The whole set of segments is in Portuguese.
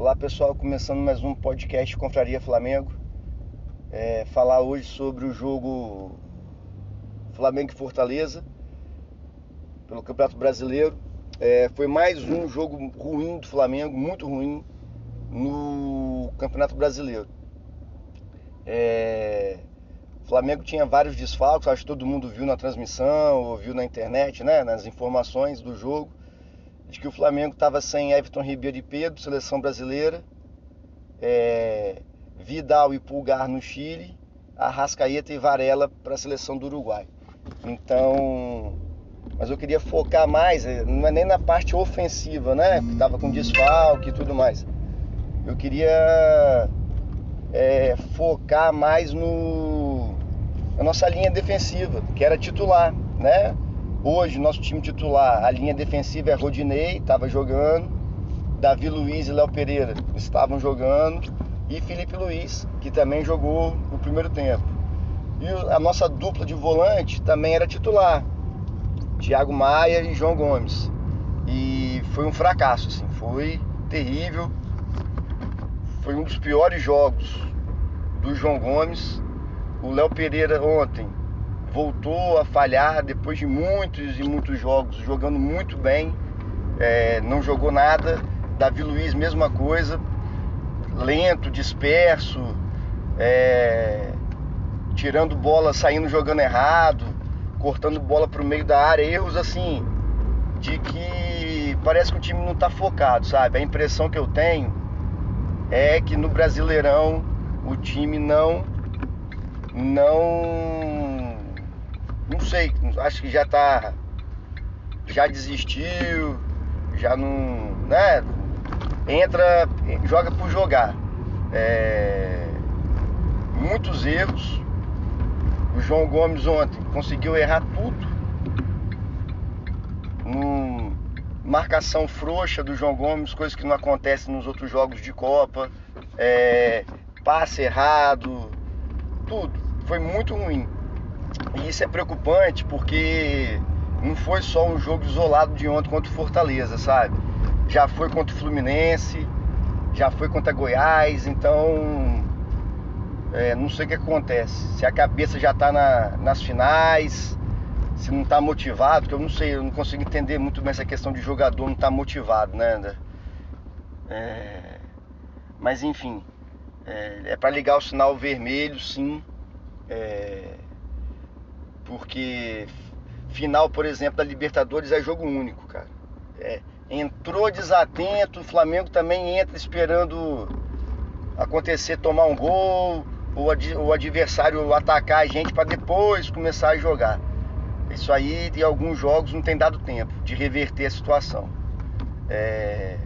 Olá pessoal, começando mais um podcast Confraria Flamengo. É, falar hoje sobre o jogo Flamengo e Fortaleza pelo Campeonato Brasileiro. É, foi mais um jogo ruim do Flamengo, muito ruim no Campeonato Brasileiro. É, o Flamengo tinha vários desfalques, acho que todo mundo viu na transmissão, ou viu na internet, né, nas informações do jogo de que o Flamengo estava sem Everton Ribeiro e Pedro, seleção brasileira, é, Vidal e Pulgar no Chile, Arrascaeta e Varela para a seleção do Uruguai. Então, mas eu queria focar mais, é, não é nem na parte ofensiva, né? Que tava com desfalque e tudo mais. Eu queria é, focar mais no na nossa linha defensiva, que era titular, né? Hoje, nosso time titular, a linha defensiva é Rodinei, estava jogando. Davi Luiz e Léo Pereira estavam jogando. E Felipe Luiz, que também jogou no primeiro tempo. E a nossa dupla de volante também era titular. Thiago Maia e João Gomes. E foi um fracasso, assim, foi terrível. Foi um dos piores jogos do João Gomes. O Léo Pereira ontem voltou a falhar depois de muitos e muitos jogos, jogando muito bem, é, não jogou nada. Davi Luiz, mesma coisa, lento, disperso, é, tirando bola, saindo jogando errado, cortando bola para o meio da área, erros assim, de que parece que o time não está focado, sabe? A impressão que eu tenho é que no Brasileirão o time não não não sei, acho que já tá. Já desistiu, já não. né? Entra, joga por jogar. É, muitos erros. O João Gomes ontem conseguiu errar tudo. Num, marcação frouxa do João Gomes, coisa que não acontece nos outros jogos de Copa. É, passe errado, tudo. Foi muito ruim. E isso é preocupante porque não foi só um jogo isolado de ontem contra o Fortaleza, sabe? Já foi contra o Fluminense, já foi contra Goiás, então é, não sei o que acontece. Se a cabeça já tá na, nas finais, se não tá motivado, que eu não sei, eu não consigo entender muito bem essa questão de jogador não tá motivado, né, André? É, mas enfim, é, é para ligar o sinal vermelho, sim. É, porque final, por exemplo, da Libertadores é jogo único, cara. É, entrou desatento, o Flamengo também entra esperando acontecer, tomar um gol, o adversário atacar a gente para depois começar a jogar. Isso aí, em alguns jogos, não tem dado tempo de reverter a situação. É...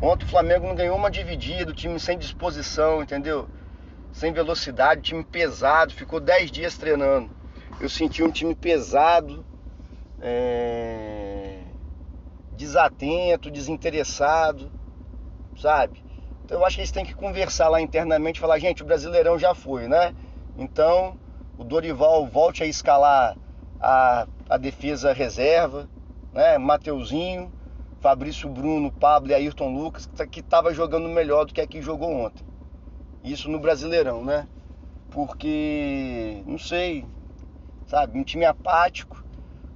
Ontem o Flamengo não ganhou uma dividida, o time sem disposição, entendeu? Sem velocidade, time pesado, ficou 10 dias treinando eu senti um time pesado, é... desatento, desinteressado, sabe? Então eu acho que eles têm que conversar lá internamente falar, gente, o Brasileirão já foi, né? Então o Dorival volte a escalar a, a defesa reserva, né? Mateuzinho, Fabrício Bruno, Pablo e Ayrton Lucas, que estava jogando melhor do que a que jogou ontem. Isso no Brasileirão, né? Porque, não sei, sabe? Um time apático.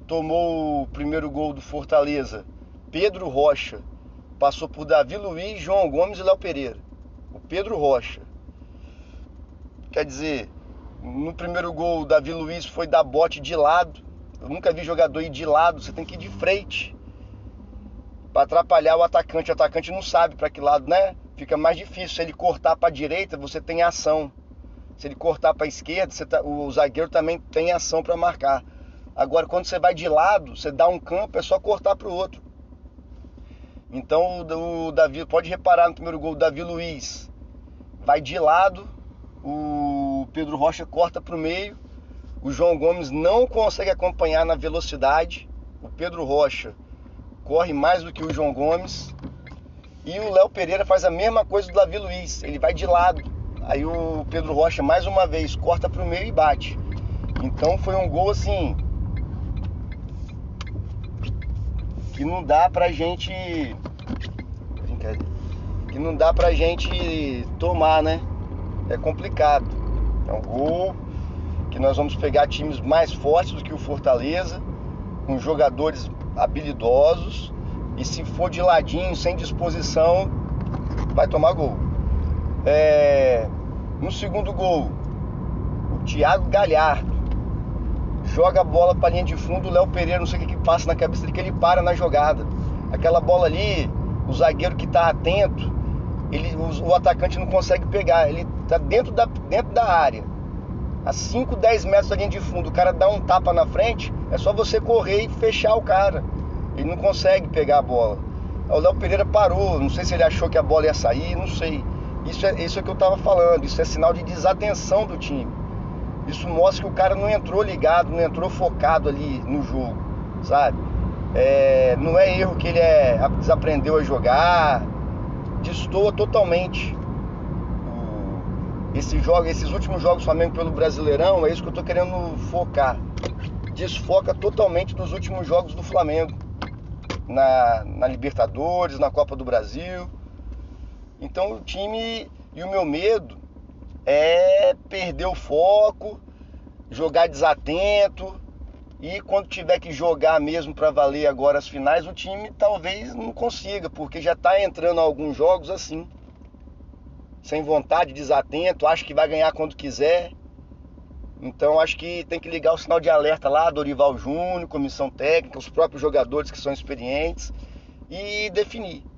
Tomou o primeiro gol do Fortaleza. Pedro Rocha. Passou por Davi Luiz, João Gomes e Léo Pereira. O Pedro Rocha. Quer dizer, no primeiro gol, o Davi Luiz foi dar bote de lado. Eu nunca vi jogador ir de lado, você tem que ir de frente. Para atrapalhar o atacante. O atacante não sabe para que lado, né? Fica mais difícil. Se ele cortar para a direita, você tem ação. Se ele cortar para a esquerda, tá, o zagueiro também tem ação para marcar. Agora, quando você vai de lado, você dá um campo, é só cortar para o outro. Então, o Davi, pode reparar no primeiro gol, o Davi Luiz vai de lado, o Pedro Rocha corta para o meio, o João Gomes não consegue acompanhar na velocidade, o Pedro Rocha corre mais do que o João Gomes, e o Léo Pereira faz a mesma coisa do Davi Luiz, ele vai de lado. Aí o Pedro Rocha mais uma vez corta para o meio e bate. Então foi um gol assim que não dá pra gente que não dá pra gente tomar, né? É complicado. É um gol que nós vamos pegar times mais fortes do que o Fortaleza, com jogadores habilidosos, e se for de ladinho, sem disposição, vai tomar gol. É... No segundo gol, o Thiago Galhardo joga a bola para linha de fundo, o Léo Pereira, não sei o que, que passa na cabeça dele, que ele para na jogada. Aquela bola ali, o zagueiro que está atento, ele, o, o, atacante não consegue pegar, ele está dentro da, dentro da área. A 5, 10 metros da linha de fundo, o cara dá um tapa na frente, é só você correr e fechar o cara. Ele não consegue pegar a bola. O Léo Pereira parou, não sei se ele achou que a bola ia sair, não sei. Isso é, isso é que eu estava falando, isso é sinal de desatenção do time. Isso mostra que o cara não entrou ligado, não entrou focado ali no jogo, sabe? É, não é erro que ele é, desaprendeu a jogar, destoa totalmente. Esse jogo, esses últimos jogos do Flamengo pelo Brasileirão, é isso que eu tô querendo focar. Desfoca totalmente dos últimos jogos do Flamengo. Na, na Libertadores, na Copa do Brasil. Então o time e o meu medo é perder o foco, jogar desatento, e quando tiver que jogar mesmo para valer agora as finais, o time talvez não consiga, porque já está entrando alguns jogos assim. Sem vontade, desatento, acha que vai ganhar quando quiser. Então acho que tem que ligar o sinal de alerta lá, Dorival Júnior, comissão técnica, os próprios jogadores que são experientes e definir.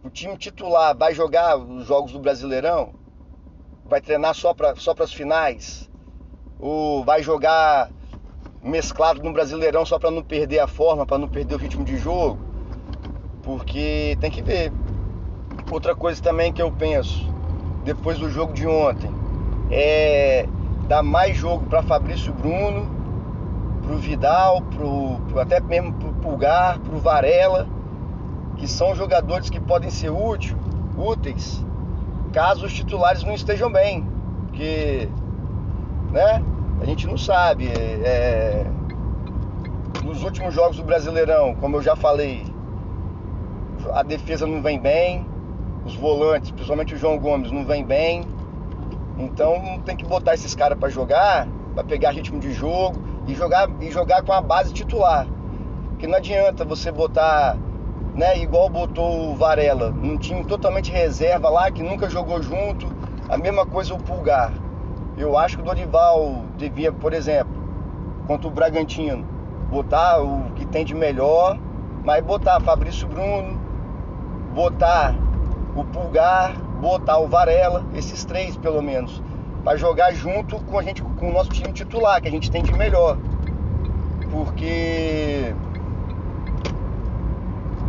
O time titular vai jogar os jogos do Brasileirão? Vai treinar só para só as finais? Ou vai jogar mesclado no Brasileirão só para não perder a forma, para não perder o ritmo de jogo, porque tem que ver. Outra coisa também que eu penso, depois do jogo de ontem, é dar mais jogo para Fabrício Bruno, pro Vidal, pro, até mesmo pro Pulgar, pro Varela, que são jogadores que podem ser útil, úteis caso os titulares não estejam bem, porque, né? A gente não sabe. É, nos últimos jogos do Brasileirão, como eu já falei, a defesa não vem bem, os volantes, principalmente o João Gomes, não vem bem. Então tem que botar esses caras para jogar, para pegar ritmo de jogo e jogar e jogar com a base titular. Porque não adianta você botar, né, igual botou o Varela, num time totalmente reserva lá que nunca jogou junto, a mesma coisa o Pulgar. Eu acho que o Dorival devia, por exemplo, contra o Bragantino, botar o que tem de melhor, mas botar Fabrício Bruno, botar o Pulgar, botar o Varela, esses três pelo menos, para jogar junto com a gente, com o nosso time titular, que a gente tem de melhor. Porque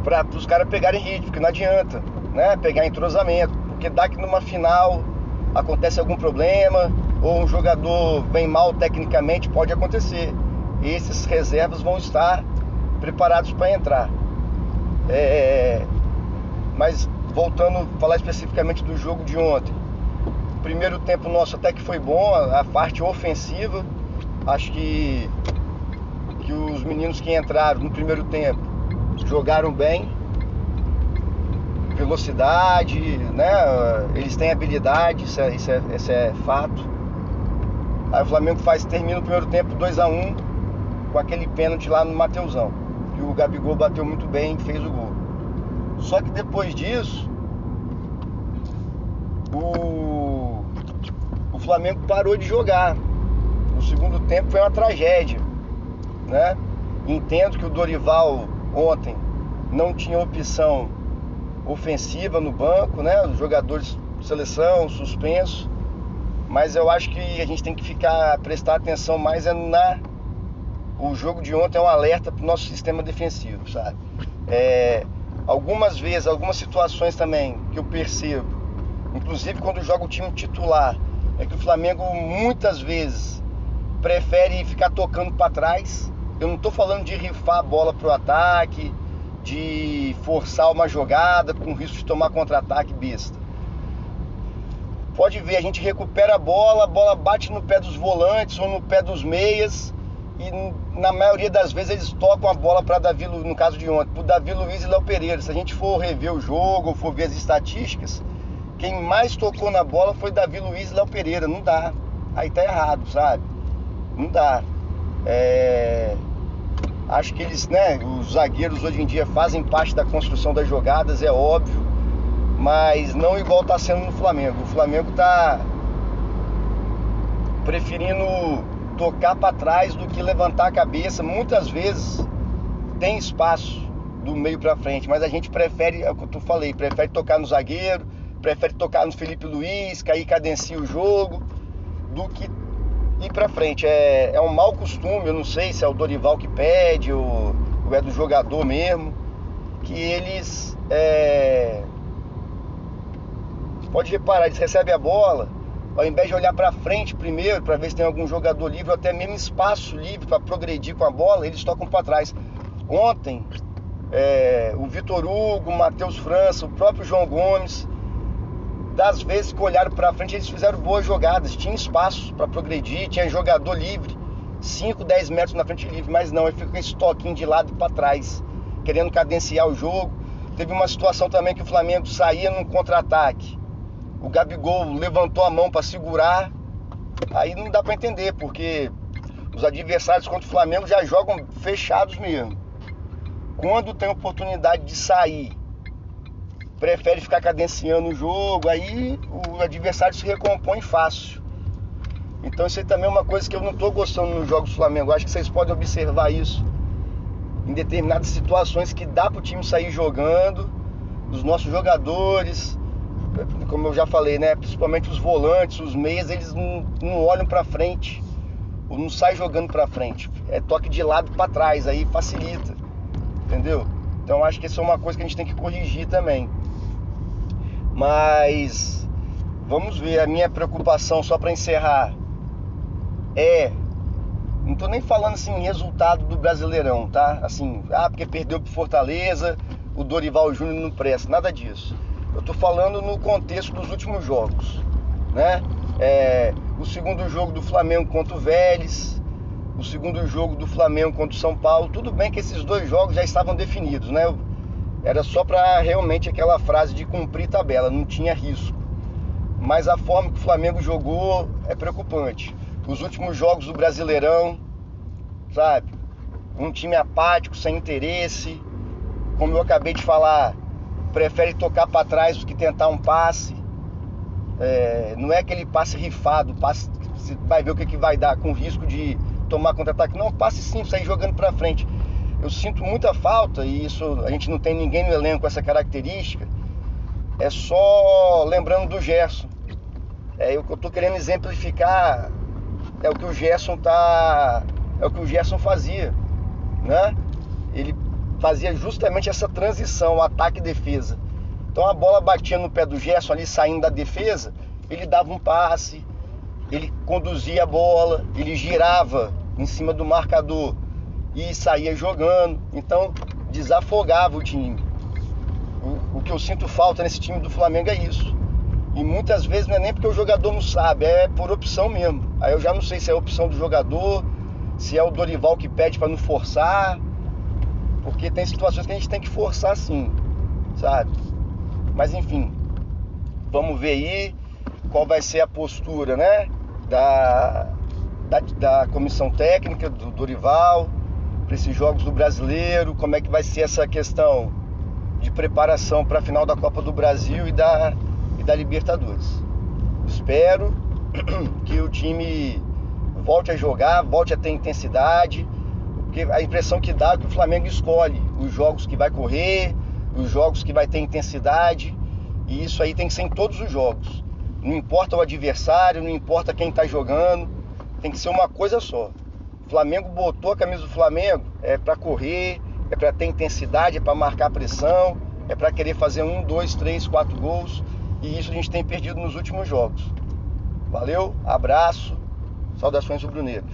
para os caras pegarem ritmo, porque não adianta, né? Pegar entrosamento, porque dá que numa final acontece algum problema, ou um jogador vem mal tecnicamente, pode acontecer. E esses reservas vão estar preparados para entrar. É, mas voltando a falar especificamente do jogo de ontem. Primeiro tempo nosso até que foi bom, a, a parte ofensiva. Acho que, que os meninos que entraram no primeiro tempo jogaram bem. Velocidade, né? Eles têm habilidade, isso é, isso é, é fato. Aí o Flamengo faz, termina o primeiro tempo 2 a 1 um, com aquele pênalti lá no Mateusão. Que o Gabigol bateu muito bem e fez o gol. Só que depois disso, o, o Flamengo parou de jogar. No segundo tempo foi uma tragédia. Né? Entendo que o Dorival ontem não tinha opção ofensiva no banco, né? Os jogadores de seleção, suspenso mas eu acho que a gente tem que ficar prestar atenção mais é na o jogo de ontem é um alerta para o nosso sistema defensivo, sabe? É, algumas vezes, algumas situações também que eu percebo, inclusive quando joga o time titular, é que o Flamengo muitas vezes prefere ficar tocando para trás. Eu não estou falando de rifar a bola pro ataque, de forçar uma jogada com risco de tomar contra-ataque besta. Pode ver, a gente recupera a bola, a bola bate no pé dos volantes ou no pé dos meias e na maioria das vezes eles tocam a bola para Davi, no caso de ontem, para Davi Luiz e Léo Pereira. Se a gente for rever o jogo, for ver as estatísticas, quem mais tocou na bola foi Davi Luiz e Léo Pereira. Não dá. Aí tá errado, sabe? Não dá. É... Acho que eles, né, os zagueiros hoje em dia fazem parte da construção das jogadas, é óbvio, mas não igual tá sendo no Flamengo. O Flamengo tá preferindo tocar para trás do que levantar a cabeça. Muitas vezes tem espaço do meio para frente, mas a gente prefere, é o que eu falei, prefere tocar no zagueiro, prefere tocar no Felipe Luiz, que aí cadencia o jogo, do que ir para frente. É, é um mau costume, eu não sei se é o Dorival que pede ou, ou é do jogador mesmo, que eles. É... Pode reparar, eles recebem a bola, ao invés de olhar para frente primeiro para ver se tem algum jogador livre ou até mesmo espaço livre para progredir com a bola, eles tocam para trás. Ontem, é, o Vitor Hugo, o Matheus França, o próprio João Gomes, das vezes que olharam para frente, eles fizeram boas jogadas, tinha espaço para progredir, tinha jogador livre, 5, 10 metros na frente livre, mas não, ele fica com esse toquinho de lado para trás, querendo cadenciar o jogo. Teve uma situação também que o Flamengo saía num contra-ataque o Gabigol levantou a mão para segurar, aí não dá para entender, porque os adversários contra o Flamengo já jogam fechados mesmo. Quando tem oportunidade de sair, prefere ficar cadenciando o jogo, aí o adversário se recompõe fácil. Então isso aí também é uma coisa que eu não estou gostando nos jogos do Flamengo. Acho que vocês podem observar isso em determinadas situações que dá para o time sair jogando, os nossos jogadores, como eu já falei, né? Principalmente os volantes, os meias, eles não, não olham para frente, ou não saem jogando para frente. É toque de lado para trás, aí facilita, entendeu? Então acho que isso é uma coisa que a gente tem que corrigir também. Mas vamos ver, a minha preocupação só para encerrar é não tô nem falando assim resultado do Brasileirão, tá? Assim, ah, porque perdeu pro Fortaleza, o Dorival Júnior não presta, nada disso. Eu estou falando no contexto dos últimos jogos, né? É, o segundo jogo do Flamengo contra o Vélez, o segundo jogo do Flamengo contra o São Paulo. Tudo bem que esses dois jogos já estavam definidos, né? Era só para realmente aquela frase de cumprir tabela, não tinha risco. Mas a forma que o Flamengo jogou é preocupante. Os últimos jogos do Brasileirão, sabe? Um time apático, sem interesse. Como eu acabei de falar, prefere tocar para trás do que tentar um passe. É, não é aquele passe rifado, passe você vai ver o que, que vai dar com risco de tomar contra-ataque. Não, passe sim, sair jogando para frente. Eu sinto muita falta e isso a gente não tem ninguém no elenco com essa característica. É só lembrando do Gerson. É o que eu estou querendo exemplificar é o que o Gerson tá é o que o Gerson fazia, né? Ele fazia justamente essa transição, ataque e defesa. Então a bola batia no pé do Gerson ali saindo da defesa, ele dava um passe, ele conduzia a bola, ele girava em cima do marcador e saía jogando. Então desafogava o time. O, o que eu sinto falta nesse time do Flamengo é isso. E muitas vezes não é nem porque o jogador não sabe, é por opção mesmo. Aí eu já não sei se é opção do jogador, se é o Dorival que pede para não forçar, porque tem situações que a gente tem que forçar sim, sabe? Mas enfim, vamos ver aí qual vai ser a postura, né? Da, da, da comissão técnica, do Dorival, para esses jogos do brasileiro, como é que vai ser essa questão de preparação para a final da Copa do Brasil e da, e da Libertadores. Espero que o time volte a jogar, volte a ter intensidade porque a impressão que dá é que o Flamengo escolhe os jogos que vai correr, os jogos que vai ter intensidade, e isso aí tem que ser em todos os jogos. Não importa o adversário, não importa quem está jogando, tem que ser uma coisa só. O Flamengo botou a camisa do Flamengo é para correr, é para ter intensidade, é para marcar pressão, é para querer fazer um, dois, três, quatro gols, e isso a gente tem perdido nos últimos jogos. Valeu, abraço, saudações rubro-negras.